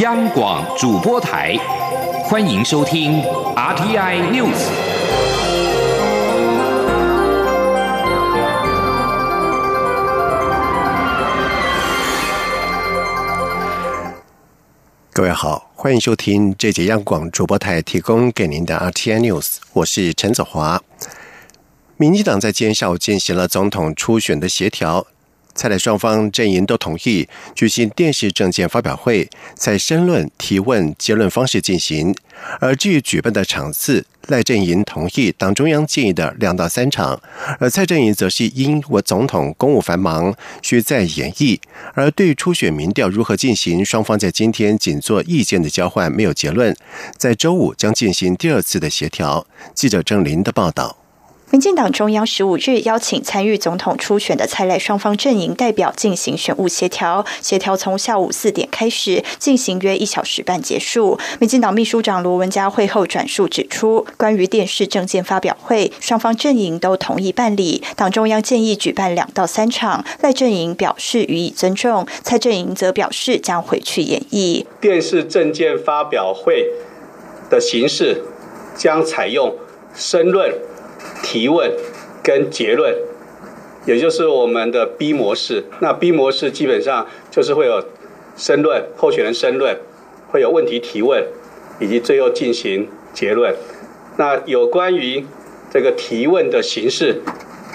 央广主播台，欢迎收听 RTI News。各位好，欢迎收听这节央广主播台提供给您的 RTI News，我是陈子华。民进党在今天下午进行了总统初选的协调，蔡赖双方阵营都同意举行电视政见发表会，在申论、提问、结论方式进行。而至于举办的场次，赖阵营同意党中央建议的两到三场，而蔡阵营则是因我总统公务繁忙，需再演绎。而对初选民调如何进行，双方在今天仅做意见的交换，没有结论。在周五将进行第二次的协调。记者郑林的报道。民进党中央十五日邀请参与总统初选的蔡赖双方阵营代表进行选务协调，协调从下午四点开始进行约一小时半结束。民进党秘书长罗文嘉会后转述指出，关于电视政见发表会，双方阵营都同意办理，党中央建议举办两到三场，赖阵营表示予以尊重，蔡阵营则表示将回去演绎电视政见发表会的形式，将采用申论。提问跟结论，也就是我们的 B 模式。那 B 模式基本上就是会有申论，候选人申论，会有问题提问，以及最后进行结论。那有关于这个提问的形式，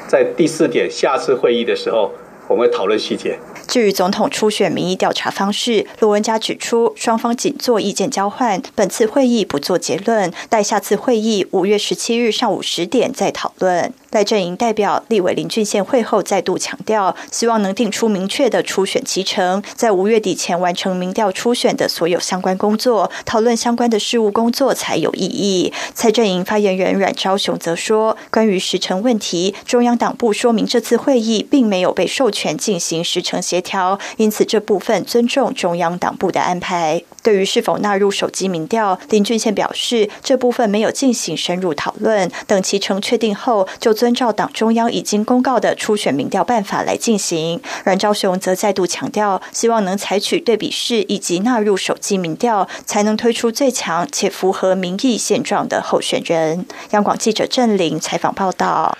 在第四点下次会议的时候，我们会讨论细节。至于总统初选民意调查方式，罗文嘉指出，双方仅做意见交换，本次会议不做结论，待下次会议五月十七日上午十点再讨论。赖阵营代表立委林俊宪会后再度强调，希望能定出明确的初选期程，在五月底前完成民调初选的所有相关工作，讨论相关的事务工作才有意义。蔡阵营发言人阮昭雄则说，关于时程问题，中央党部说明这次会议并没有被授权进行时程协调，因此这部分尊重中央党部的安排。对于是否纳入手机民调，林俊宪表示，这部分没有进行深入讨论，等其程确定后就遵照党中央已经公告的初选民调办法来进行。阮昭雄则再度强调，希望能采取对比式以及纳入手机民调，才能推出最强且符合民意现状的候选人。央广记者郑玲采访报道。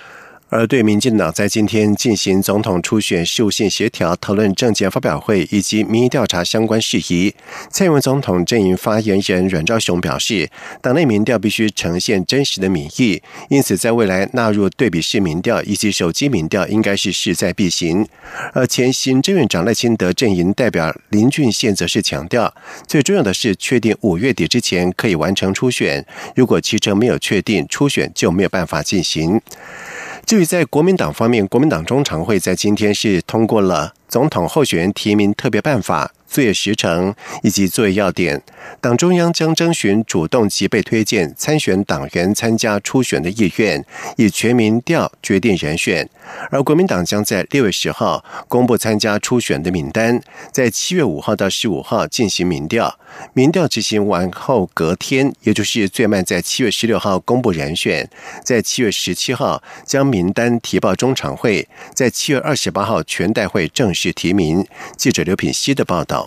而对民进党在今天进行总统初选事务性协调、讨论政见发表会以及民意调查相关事宜，蔡英文总统阵营发言人阮兆雄表示，党内民调必须呈现真实的民意，因此在未来纳入对比式民调以及手机民调，应该是势在必行。而前行政院长赖清德阵营代表林俊宪则是强调，最重要的是确定五月底之前可以完成初选，如果其程没有确定，初选就没有办法进行。至于在国民党方面，国民党中常会在今天是通过了总统候选人提名特别办法。作业时程以及作业要点，党中央将征询主动及被推荐参选党员参加初选的意愿，以全民调决定人选。而国民党将在六月十号公布参加初选的名单，在七月五号到十五号进行民调。民调执行完后隔天，也就是最慢在七月十六号公布人选，在七月十七号将名单提报中常会，在七月二十八号全代会正式提名。记者刘品希的报道。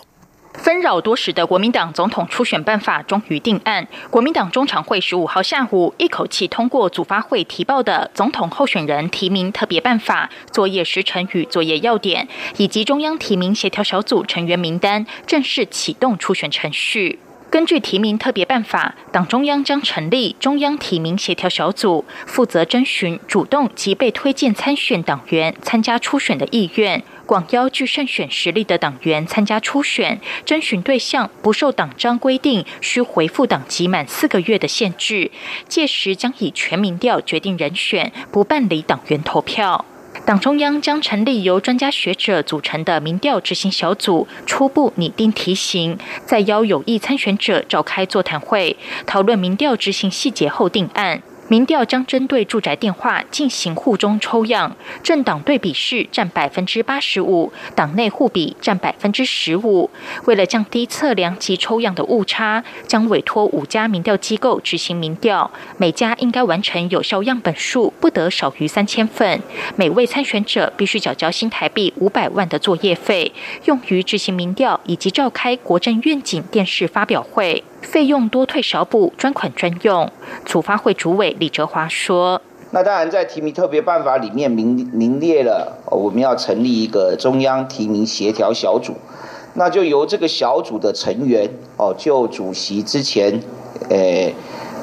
纷扰多时的国民党总统初选办法终于定案。国民党中常会十五号下午一口气通过组发会提报的总统候选人提名特别办法作业时程与作业要点，以及中央提名协调小组成员名单，正式启动初选程序。根据提名特别办法，党中央将成立中央提名协调小组，负责征询主动及被推荐参选党员参加初选的意愿。广邀具胜选实力的党员参加初选，征询对象不受党章规定需回复党籍满四个月的限制。届时将以全民调决定人选，不办理党员投票。党中央将成立由专家学者组成的民调执行小组，初步拟定题型，再邀有意参选者召开座谈会，讨论民调执行细节后定案。民调将针对住宅电话进行户中抽样，政党对比式占百分之八十五，党内互比占百分之十五。为了降低测量及抽样的误差，将委托五家民调机构执行民调，每家应该完成有效样本数不得少于三千份，每位参选者必须缴交新台币五百万的作业费，用于执行民调以及召开国政愿景电视发表会。费用多退少补，专款专用。组发会主委李哲华说：“那当然，在提名特别办法里面明明列了，我们要成立一个中央提名协调小组，那就由这个小组的成员哦，就主席之前，诶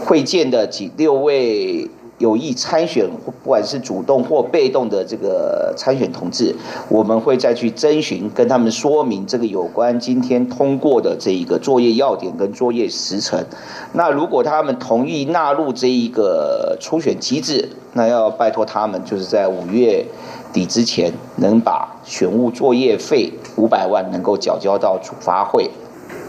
会见的几六位。”有意参选，不管是主动或被动的这个参选同志，我们会再去征询，跟他们说明这个有关今天通过的这一个作业要点跟作业时程。那如果他们同意纳入这一个初选机制，那要拜托他们，就是在五月底之前，能把选务作业费五百万能够缴交到主发会。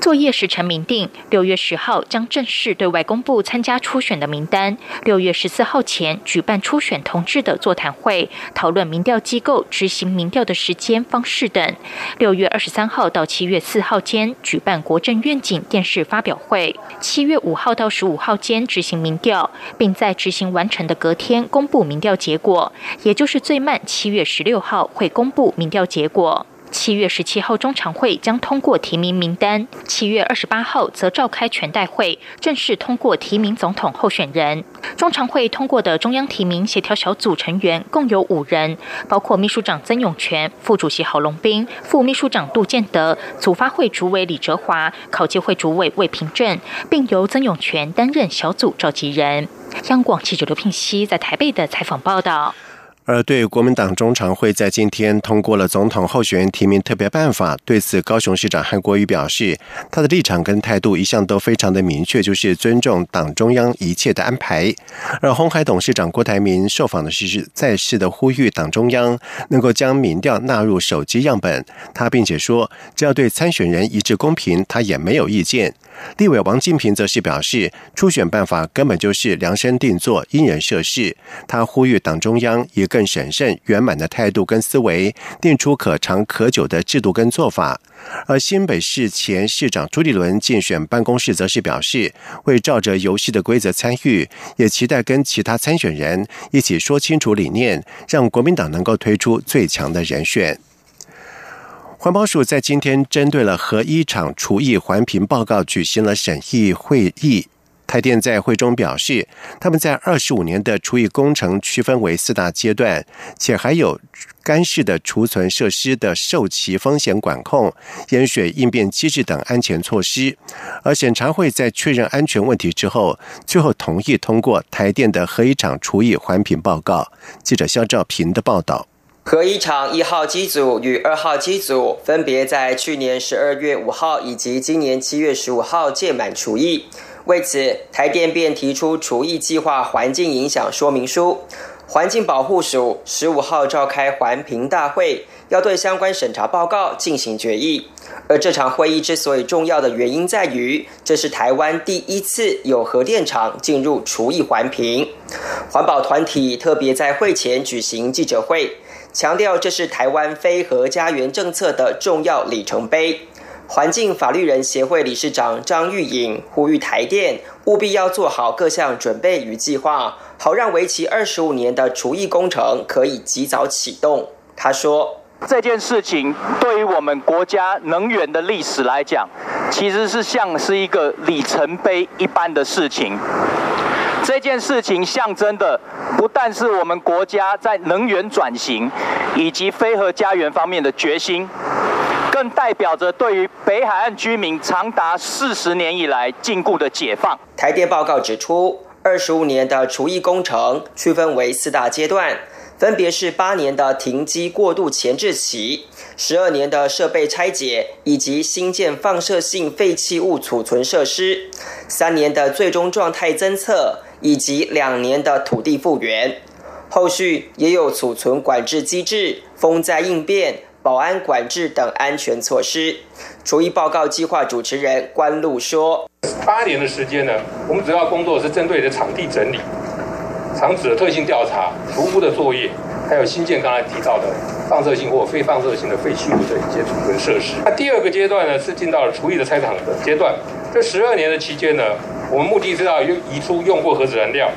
作业时程明定，六月十号将正式对外公布参加初选的名单。六月十四号前举办初选同志的座谈会，讨论民调机构执行民调的时间方式等。六月二十三号到七月四号间举办国政愿景电视发表会。七月五号到十五号间执行民调，并在执行完成的隔天公布民调结果，也就是最慢七月十六号会公布民调结果。七月十七号中常会将通过提名名单，七月二十八号则召开全代会，正式通过提名总统候选人。中常会通过的中央提名协调小组成员共有五人，包括秘书长曾永权、副主席郝龙斌、副秘书长杜建德、组发会主委李哲华、考纪会主委魏平正，并由曾永权担任小组召集人。央广记者刘聘熙在台北的采访报道。而对国民党中常会在今天通过了总统候选人提名特别办法，对此高雄市长韩国瑜表示，他的立场跟态度一向都非常的明确，就是尊重党中央一切的安排。而红海董事长郭台铭受访的时是再次的呼吁党中央能够将民调纳入手机样本，他并且说，只要对参选人一致公平，他也没有意见。立委王金平则是表示，初选办法根本就是量身定做、因人设事。他呼吁党中央也更审慎、圆满的态度跟思维，定出可长可久的制度跟做法。而新北市前市长朱立伦竞选办公室则是表示，会照着游戏的规则参与，也期待跟其他参选人一起说清楚理念，让国民党能够推出最强的人选。环保署在今天针对了核一厂除役环评报告举行了审议会议。台电在会中表示，他们在二十五年的除役工程区分为四大阶段，且还有干式的储存设施的受其风险管控、淹水应变机制等安全措施。而审查会在确认安全问题之后，最后同意通过台电的核一厂除役环评报告。记者肖兆平的报道。核一厂一号机组与二号机组分别在去年十二月五号以及今年七月十五号届满除役，为此台电便提出除役计划环境影响说明书。环境保护署十五号召开环评大会，要对相关审查报告进行决议。而这场会议之所以重要的原因在于，这是台湾第一次有核电厂进入除役环评。环保团体特别在会前举行记者会。强调这是台湾非核家园政策的重要里程碑。环境法律人协会理事长张玉颖呼吁台电务必要做好各项准备与计划，好让为期二十五年的除役工程可以及早启动。他说：“这件事情对于我们国家能源的历史来讲，其实是像是一个里程碑一般的事情。”这件事情象征的不但是我们国家在能源转型以及非核家园方面的决心，更代表着对于北海岸居民长达四十年以来禁锢的解放。台电报告指出，二十五年的除役工程区分为四大阶段。分别是八年的停机过渡前置期，十二年的设备拆解以及新建放射性废弃物储存设施，三年的最终状态侦测，以及两年的土地复原。后续也有储存管制机制、风灾应变、保安管制等安全措施。除役报告计划主持人关路说：“八年的时间呢，我们主要工作是针对的场地整理。”厂址的特性调查、除污的作业，还有新建刚才提到的放射性或非放射性的废弃物的一些储存设施。那第二个阶段呢，是进到了除役的拆厂的阶段。这十二年的期间呢，我们目的是要移移出用过核子燃料，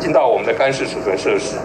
进到我们的干式储存设施。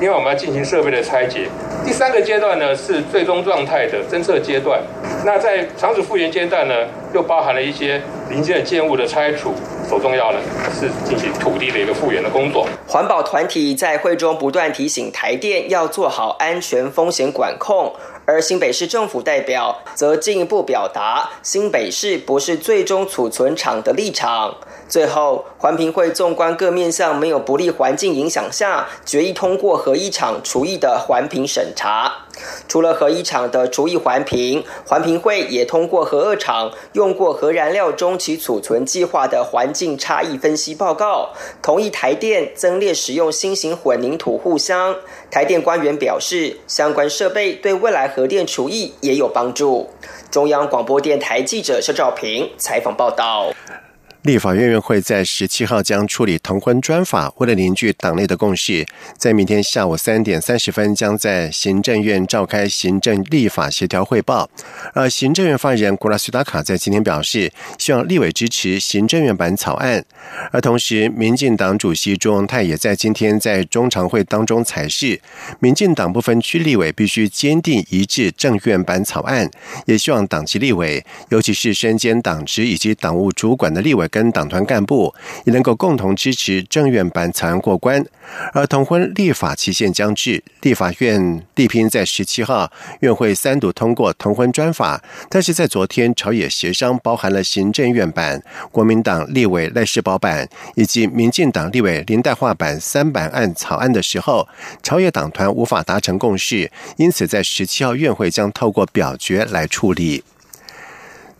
另外，我们要进行设备的拆解。第三个阶段呢，是最终状态的侦测阶段。那在厂址复原阶段呢，又包含了一些零件建物的拆除。所重要的，是进行土地的一个复原的工作。环保团体在会中不断提醒台电要做好安全风险管控。而新北市政府代表则进一步表达，新北市不是最终储存厂的立场。最后，环评会纵观各面向没有不利环境影响下，决议通过核一厂除役的环评审查。除了核一厂的除役环评，环评会也通过核二厂用过核燃料中其储存计划的环境差异分析报告，同意台电增列使用新型混凝土护箱。台电官员表示，相关设备对未来核电厨艺也有帮助。中央广播电台记者肖兆平采访报道。立法院院会在十七号将处理同婚专法，为了凝聚党内的共识，在明天下午三点三十分将在行政院召开行政立法协调汇报。而行政院发言人古拉苏达卡在今天表示，希望立委支持行政院版草案。而同时，民进党主席朱荣泰也在今天在中常会当中采示，民进党部分区立委必须坚定一致政院版草案，也希望党籍立委，尤其是身兼党职以及党务主管的立委。跟党团干部也能够共同支持政院版草案过关，而同婚立法期限将至，立法院力拼在十七号院会三读通过同婚专法，但是在昨天朝野协商包含了行政院版、国民党立委赖世宝版以及民进党立委林代化版三版案草案的时候，朝野党团无法达成共识，因此在十七号院会将透过表决来处理。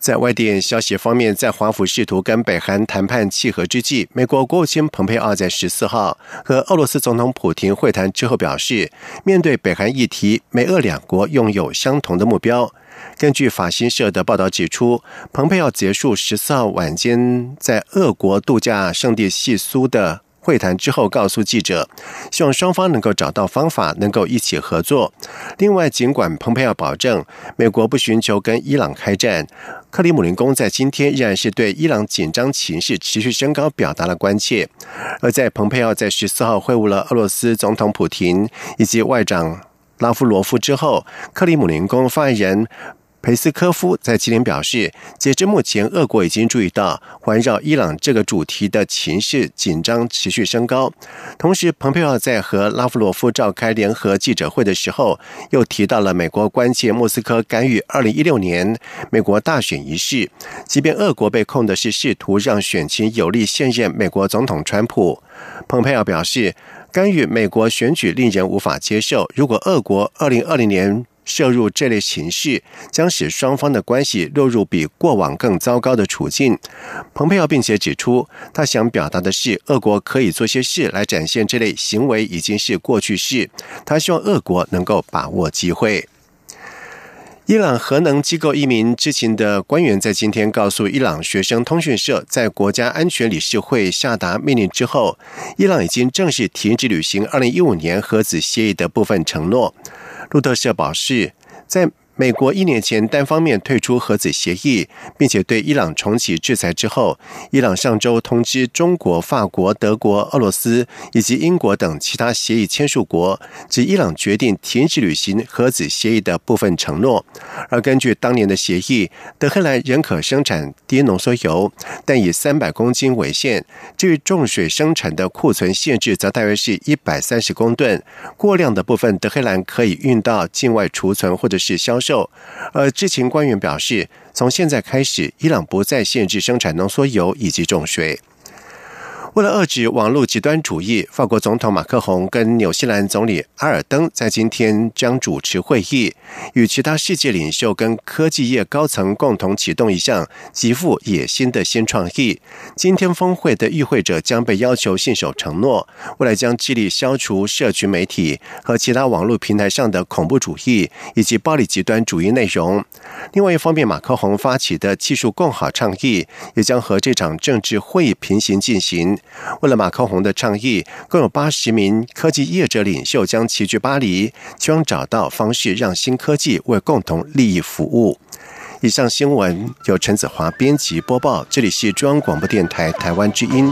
在外电消息方面，在华府试图跟北韩谈判契合之际，美国国务卿蓬佩奥在十四号和俄罗斯总统普京会谈之后表示，面对北韩议题，美俄两国拥有相同的目标。根据法新社的报道指出，蓬佩奥结束十四号晚间在俄国度假胜地细苏的。会谈之后，告诉记者，希望双方能够找到方法，能够一起合作。另外，尽管蓬佩奥保证美国不寻求跟伊朗开战，克里姆林宫在今天仍然是对伊朗紧张情势持续升高表达了关切。而在蓬佩奥在十四号会晤了俄罗斯总统普廷以及外长拉夫罗夫之后，克里姆林宫发言人。佩斯科夫在今天表示，截至目前，俄国已经注意到环绕伊朗这个主题的情势紧张持续升高。同时，蓬佩奥在和拉夫罗夫召开联合记者会的时候，又提到了美国关切莫斯科干预二零一六年美国大选一事。即便俄国被控的是试图让选情有利现任美国总统川普，蓬佩奥表示，干预美国选举令人无法接受。如果俄国二零二零年涉入这类情势，将使双方的关系落入比过往更糟糕的处境。蓬佩奥并且指出，他想表达的是，俄国可以做些事来展现这类行为已经是过去式。他希望俄国能够把握机会。伊朗核能机构一名知情的官员在今天告诉伊朗学生通讯社，在国家安全理事会下达命令之后，伊朗已经正式停止履行2015年核子协议的部分承诺。路透社表示，在。美国一年前单方面退出核子协议，并且对伊朗重启制裁之后，伊朗上周通知中国、法国、德国、俄罗斯以及英国等其他协议签署国，指伊朗决定停止履行核子协议的部分承诺。而根据当年的协议，德黑兰仍可生产低浓缩铀，但以三百公斤为限。至于重水生产的库存限制，则大约是一百三十公吨。过量的部分，德黑兰可以运到境外储存或者是销售。呃知情官员表示，从现在开始，伊朗不再限制生产浓缩铀以及重水。为了遏制网络极端主义，法国总统马克宏跟纽西兰总理阿尔登在今天将主持会议，与其他世界领袖跟科技业高层共同启动一项极富野心的新创意。今天峰会的与会者将被要求信守承诺，未来将致力消除社群媒体和其他网络平台上的恐怖主义以及暴力极端主义内容。另外一方面，马克宏发起的技术共好倡议也将和这场政治会议平行进行。为了马克宏的倡议，共有八十名科技业者领袖将齐聚巴黎，希望找到方式让新科技为共同利益服务。以上新闻由陈子华编辑播报，这里是中央广播电台台湾之音。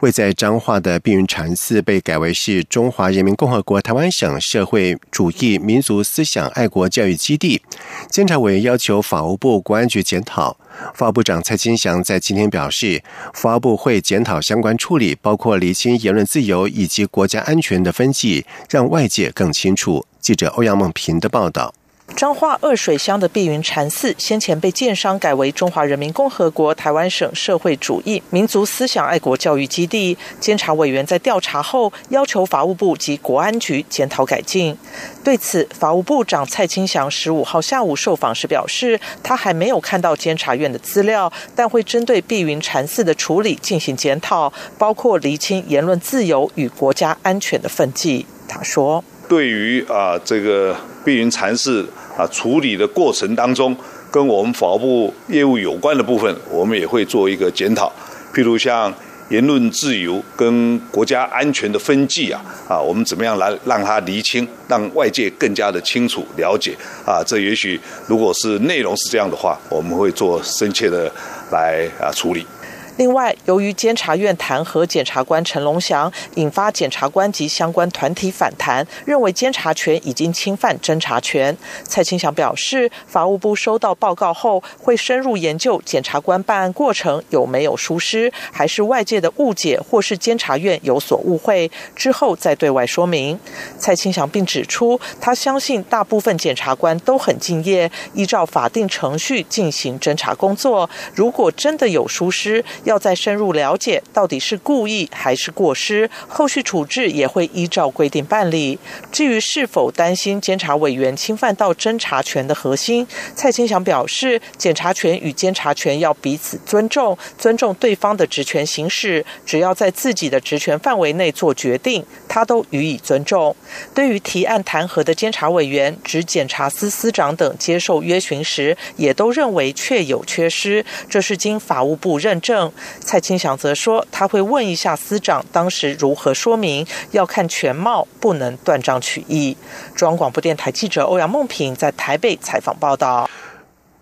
位在彰化的碧云禅寺被改为是中华人民共和国台湾省社会主义民族思想爱国教育基地。监察委员要求法务部国安局检讨。法务部长蔡金祥在今天表示，法务部会检讨相关处理，包括厘清言论自由以及国家安全的分际，让外界更清楚。记者欧阳梦平的报道。彰化二水乡的碧云禅寺先前被建商改为中华人民共和国台湾省社会主义民族思想爱国教育基地。监察委员在调查后要求法务部及国安局检讨改进。对此，法务部长蔡清祥十五号下午受访时表示，他还没有看到监察院的资料，但会针对碧云禅寺的处理进行检讨，包括厘清言论自由与国家安全的分际。他说：“对于啊，这个碧云禅寺。”啊，处理的过程当中，跟我们法务部业务有关的部分，我们也会做一个检讨。譬如像言论自由跟国家安全的分际啊，啊，我们怎么样来让它厘清，让外界更加的清楚了解啊？这也许如果是内容是这样的话，我们会做深切的来啊处理。另外，由于监察院弹劾检察官陈龙祥，引发检察官及相关团体反弹，认为监察权已经侵犯侦查权。蔡清祥表示，法务部收到报告后，会深入研究检察官办案过程有没有疏失，还是外界的误解，或是监察院有所误会，之后再对外说明。蔡清祥并指出，他相信大部分检察官都很敬业，依照法定程序进行侦查工作。如果真的有疏失，要再深入了解到底是故意还是过失，后续处置也会依照规定办理。至于是否担心监察委员侵犯到侦查权的核心，蔡清祥表示，检察权与监察权要彼此尊重，尊重对方的职权行使，只要在自己的职权范围内做决定，他都予以尊重。对于提案弹劾的监察委员，指检察司司长等接受约询时，也都认为确有缺失，这是经法务部认证。蔡清祥则说，他会问一下司长当时如何说明，要看全貌，不能断章取义。中央广播电台记者欧阳梦平在台北采访报道。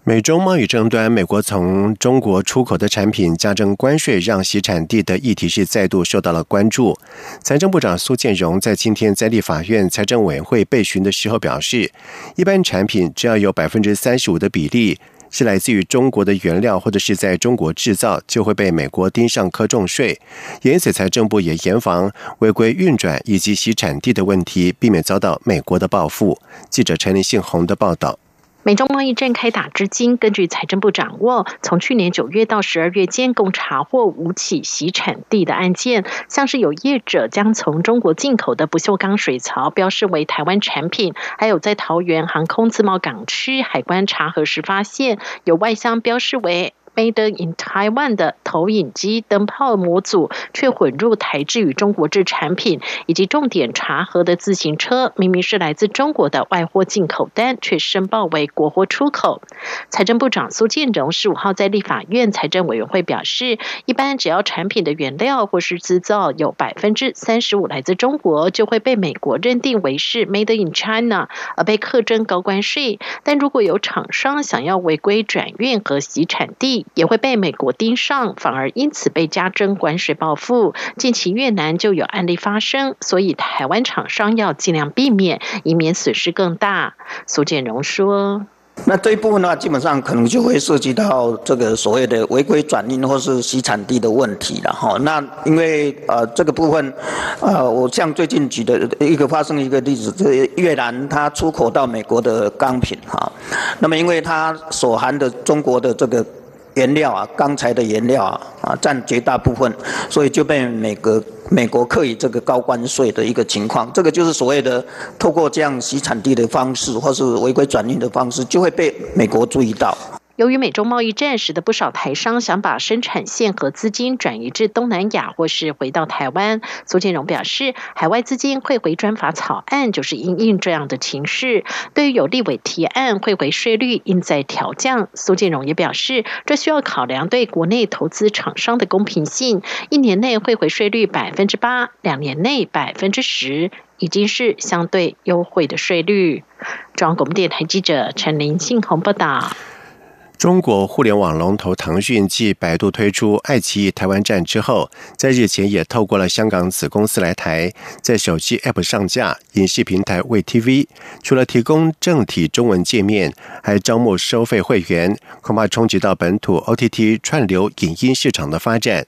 美中贸易争端，美国从中国出口的产品加征关税，让其产地的议题是再度受到了关注。财政部长苏建荣在今天在立法院财政委员会被询的时候表示，一般产品只要有百分之三十五的比例。是来自于中国的原料，或者是在中国制造，就会被美国盯上科重税。因此，财政部也严防违规运转以及其产地的问题，避免遭到美国的报复。记者陈林信洪的报道。美中贸易战开打至今，根据财政部掌握，从去年九月到十二月间，共查获五起洗产地的案件，像是有业者将从中国进口的不锈钢水槽标示为台湾产品，还有在桃园航空自贸港区海关查核时发现有外箱标示为。Made in Taiwan 的投影机灯泡模组，却混入台制与中国制产品，以及重点查核的自行车，明明是来自中国的外货进口单，却申报为国货出口。财政部长苏建荣十五号在立法院财政委员会表示，一般只要产品的原料或是制造有百分之三十五来自中国，就会被美国认定为是 Made in China，而被课征高关税。但如果有厂商想要违规转运和洗产地，也会被美国盯上，反而因此被加征关税报复。近期越南就有案例发生，所以台湾厂商要尽量避免，以免损失更大。苏建荣说。那这一部分的话，基本上可能就会涉及到这个所谓的违规转运或是洗产地的问题了哈。那因为呃这个部分，呃我像最近举的一个发生一个例子，这越南它出口到美国的钢品哈，那么因为它所含的中国的这个原料啊，钢材的原料啊，啊占绝大部分，所以就被美国美国刻以这个高关税的一个情况。这个就是所谓的透过这样洗产地的方式，或是违规转运的方式，就会被美国注意到。由于美中贸易战，使得不少台商想把生产线和资金转移至东南亚，或是回到台湾。苏建荣表示，海外资金汇回专法草案就是因应这样的情势。对于有立委提案汇回税率应在调降，苏建荣也表示，这需要考量对国内投资厂商的公平性。一年内汇回税率百分之八，两年内百分之十，已经是相对优惠的税率。中央广播电台记者陈林信宏报道。中国互联网龙头腾讯继百度推出爱奇艺台湾站之后，在日前也透过了香港子公司来台，在手机 App 上架影视平台 VTV。除了提供正体中文界面，还招募收费会员，恐怕冲击到本土 OTT 串流影音市场的发展。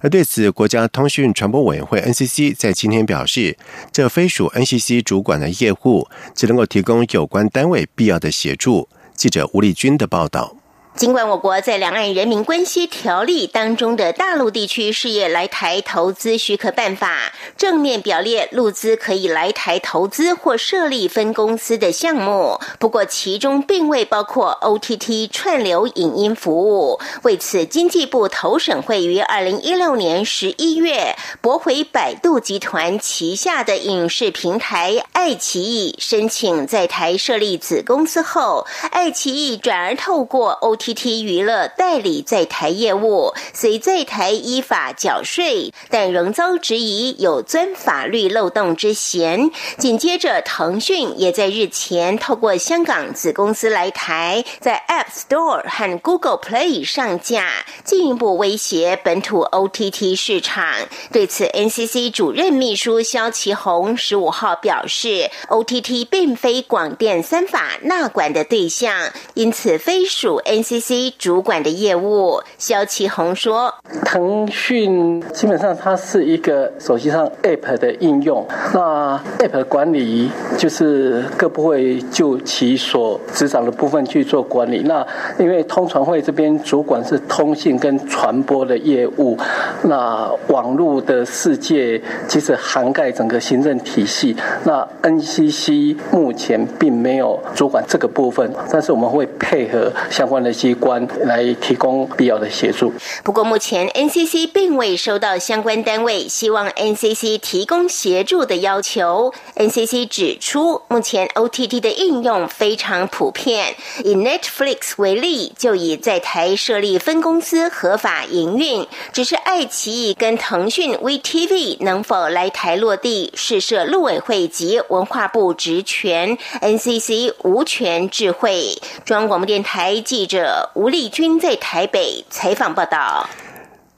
而对此，国家通讯传播委员会 NCC 在今天表示，这非属 NCC 主管的业务，只能够提供有关单位必要的协助。记者吴丽君的报道。尽管我国在《两岸人民关系条例》当中的大陆地区事业来台投资许可办法正面表列陆资可以来台投资或设立分公司的项目，不过其中并未包括 OTT 串流影音服务。为此，经济部投审会于二零一六年十一月驳回百度集团旗下的影视平台爱奇艺申请在台设立子公司后，爱奇艺转而透过 O。T T 娱乐代理在台业务，虽在台依法缴税，但仍遭质疑有钻法律漏洞之嫌。紧接着，腾讯也在日前透过香港子公司来台，在 App Store 和 Google Play 上架，进一步威胁本土 O T T 市场。对此，N C C 主任秘书肖其宏十五号表示，O T T 并非广电三法纳管的对象，因此非属 N。C C 主管的业务，肖启宏说：“腾讯基本上它是一个手机上 App 的应用，那 App 管理就是各部会就其所执掌的部分去做管理。那因为通传会这边主管是通信跟传播的业务，那网络的世界其实涵盖整个行政体系。那 N C C 目前并没有主管这个部分，但是我们会配合相关的。”机关来提供必要的协助。不过，目前 NCC 并未收到相关单位希望 NCC 提供协助的要求。NCC 指出，目前 OTT 的应用非常普遍。以 Netflix 为例，就以在台设立分公司合法营运。只是爱奇艺跟腾讯 VTV 能否来台落地，是设陆委会及文化部职权，NCC 无权智慧。中央广播电台记者。吴丽君在台北采访报道。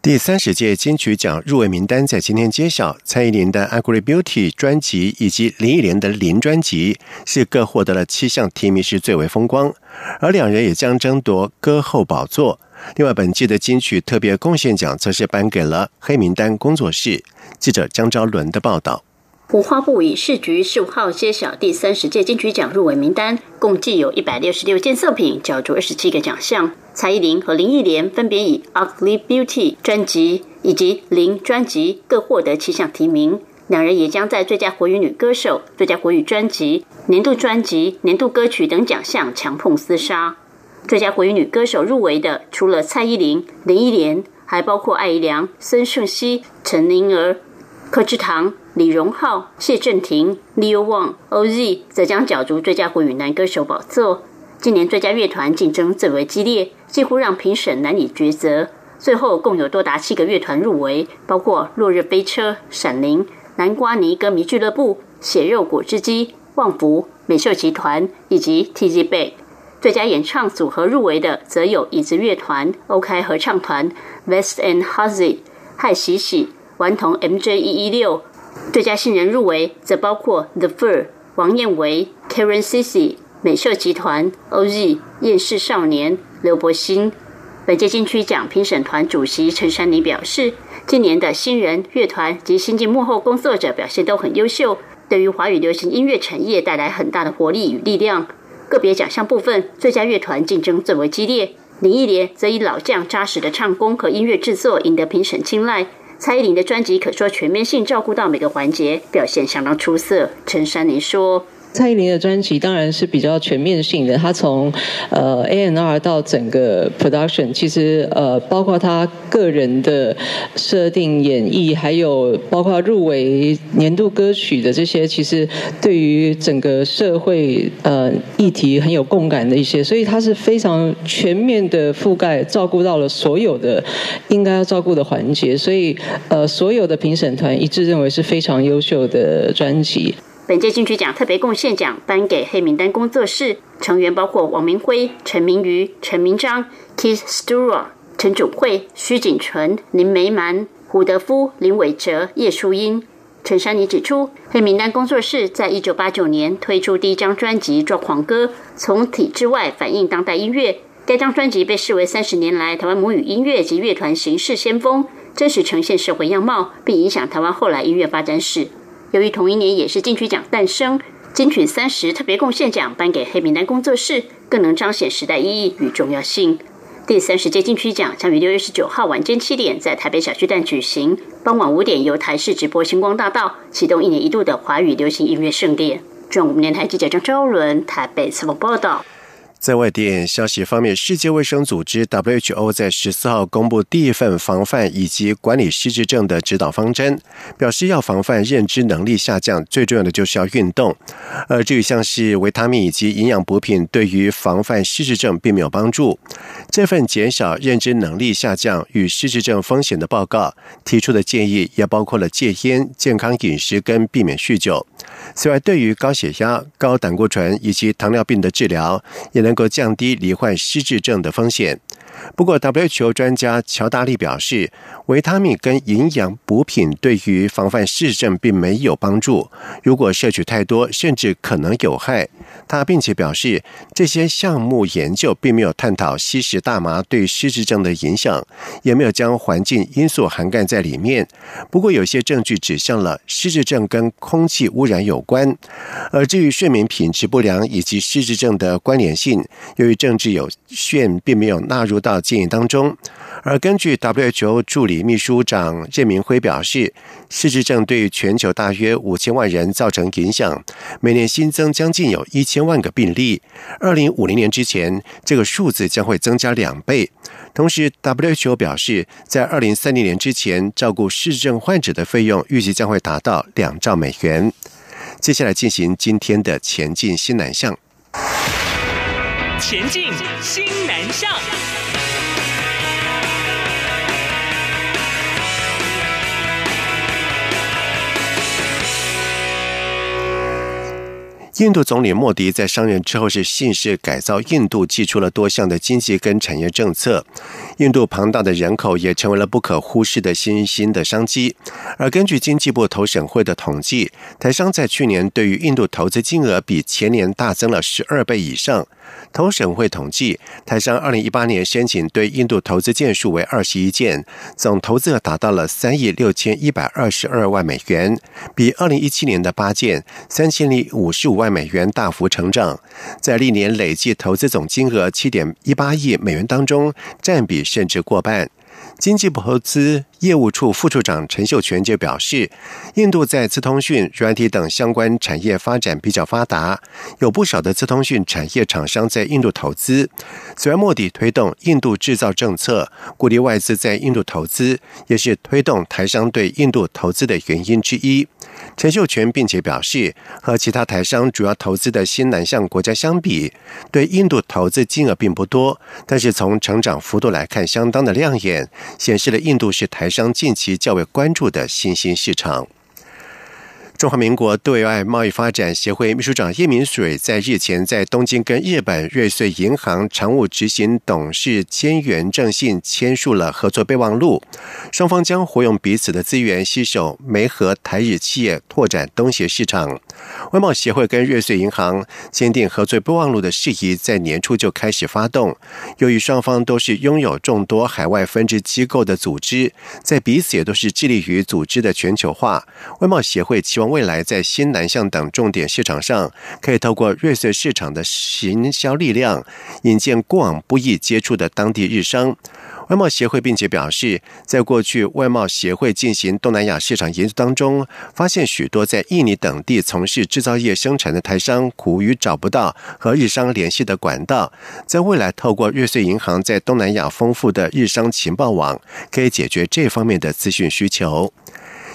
第三十届金曲奖入围名单在今天揭晓，蔡依林的《Angry Beauty》专辑以及林忆莲的《林》专辑是各获得了七项提名，是最为风光。而两人也将争夺歌后宝座。另外，本季的金曲特别贡献奖则是颁给了黑名单工作室。记者江昭伦的报道。五花部与市局十五号揭晓第三十届金曲奖入围名单，共计有一百六十六件作品，角逐二十七个奖项。蔡依林和林忆莲分别以《Ugly Beauty》专辑以及《林》专辑各获得七项提名。两人也将在最佳国语女歌手、最佳国语专辑、年度专辑、年度歌曲等奖项强碰厮杀。最佳国语女歌手入围的，除了蔡依林、林忆莲，还包括艾怡良、孙盛熙、陈宁儿、柯智堂。李荣浩、谢震廷、Leo Wang、OZ 则将角逐最佳国语男歌手宝座。今年最佳乐团竞争最为激烈，几乎让评审难以抉择。最后共有多达七个乐团入围，包括落日飞车、闪灵、南瓜泥歌迷俱乐部、血肉果汁机、旺福、美秀集团以及 TZ Bay。最佳演唱组合入围的则有椅子乐团、OK 合唱团、West and Hazy、嗨喜喜、顽童 MJ 一一六。最佳新人入围则包括 The Fur、王彦维、Karen Cici、美秀集团、OZ、厌世少年、刘柏辛。本届金曲奖评审团主席陈珊妮表示，今年的新人乐团及新晋幕后工作者表现都很优秀，对于华语流行音乐产业带来很大的活力与力量。个别奖项部分，最佳乐团竞争最为激烈。林忆莲则以老将扎实的唱功和音乐制作赢得评审青睐。蔡依林的专辑可说全面性照顾到每个环节，表现相当出色。陈珊妮说。蔡依林的专辑当然是比较全面性的，她从呃 A N R 到整个 production，其实呃包括她个人的设定演绎，还有包括入围年度歌曲的这些，其实对于整个社会呃议题很有共感的一些，所以她是非常全面的覆盖，照顾到了所有的应该要照顾的环节，所以呃所有的评审团一致认为是非常优秀的专辑。本届金曲奖特别贡献奖颁给黑名单工作室成员，包括王明辉、陈明瑜、陈明章、Keith Stewart、陈祖慧、徐锦纯、林梅蛮、胡德夫、林伟哲、叶淑英。陈珊妮指出，黑名单工作室在一九八九年推出第一张专辑《抓狂歌》，从体制外反映当代音乐。该张专辑被视为三十年来台湾母语音乐及乐团形式先锋，真实呈现社会样貌，并影响台湾后来音乐发展史。由于同一年也是金曲奖诞生，金曲三十特别贡献奖颁给黑名单工作室，更能彰显时代意义与重要性。第三十届金曲奖将于六月十九号晚间七点在台北小巨蛋举行，傍晚五点由台视直播星光大道，启动一年一度的华语流行音乐盛典。中央五台记者张昭伦台北采访报道。在外电消息方面，世界卫生组织 WHO 在十四号公布第一份防范以及管理失智症的指导方针，表示要防范认知能力下降，最重要的就是要运动。而至于像是维他命以及营养补品，对于防范失智症并没有帮助。这份减少认知能力下降与失智症风险的报告提出的建议，也包括了戒烟、健康饮食跟避免酗酒。此外，对于高血压、高胆固醇以及糖尿病的治疗，也能够降低罹患失智症的风险。不过，WHO 专家乔达利表示，维他命跟营养补品对于防范失智症并没有帮助。如果摄取太多，甚至可能有害。他并且表示，这些项目研究并没有探讨吸食大麻对失智症的影响，也没有将环境因素涵盖在里面。不过，有些证据指向了失智症跟空气污染有关。而至于睡眠品质不良以及失智症的关联性，由于政治有限，并没有纳入到到建议当中。而根据 WHO 助理秘书长任明辉表示，失智症对全球大约五千万人造成影响，每年新增将近有一千万个病例。二零五零年之前，这个数字将会增加两倍。同时，WHO 表示，在二零三零年之前，照顾失智症患者的费用预计将会达到两兆美元。接下来进行今天的前进新南向。前进新南向。印度总理莫迪在上任之后是信誓改造印度，寄出了多项的经济跟产业政策。印度庞大的人口也成为了不可忽视的新兴的商机。而根据经济部投审会的统计，台商在去年对于印度投资金额比前年大增了十二倍以上。同省会统计，台商二零一八年申请对印度投资件数为二十一件，总投资额达到了三亿六千一百二十二万美元，比二零一七年的八件三千零五十五万美元大幅成长。在历年累计投资总金额七点一八亿美元当中，占比甚至过半。经济部投资业务处副处长陈秀全就表示，印度在资通讯、软体等相关产业发展比较发达，有不少的资通讯产业厂商在印度投资。此外，莫迪推动印度制造政策，鼓励外资在印度投资，也是推动台商对印度投资的原因之一。陈秀全并且表示，和其他台商主要投资的新南向国家相比，对印度投资金额并不多，但是从成长幅度来看，相当的亮眼，显示了印度是台商近期较为关注的新兴市场。中华民国对外贸易发展协会秘书长叶明水在日前在东京跟日本瑞穗银行常务执行董事兼元正信签署了合作备忘录，双方将活用彼此的资源，携手媒合台日企业拓展东协市场。外贸协会跟瑞穗银行签订合作备忘录的事宜，在年初就开始发动。由于双方都是拥有众多海外分支机构的组织，在彼此也都是致力于组织的全球化，外贸协会期望。未来在新南向等重点市场上，可以透过瑞穗市场的行销力量，引荐过往不易接触的当地日商。外贸协会并且表示，在过去外贸协会进行东南亚市场研究当中，发现许多在印尼等地从事制造业生产的台商苦于找不到和日商联系的管道，在未来透过瑞穗银行在东南亚丰富的日商情报网，可以解决这方面的资讯需求。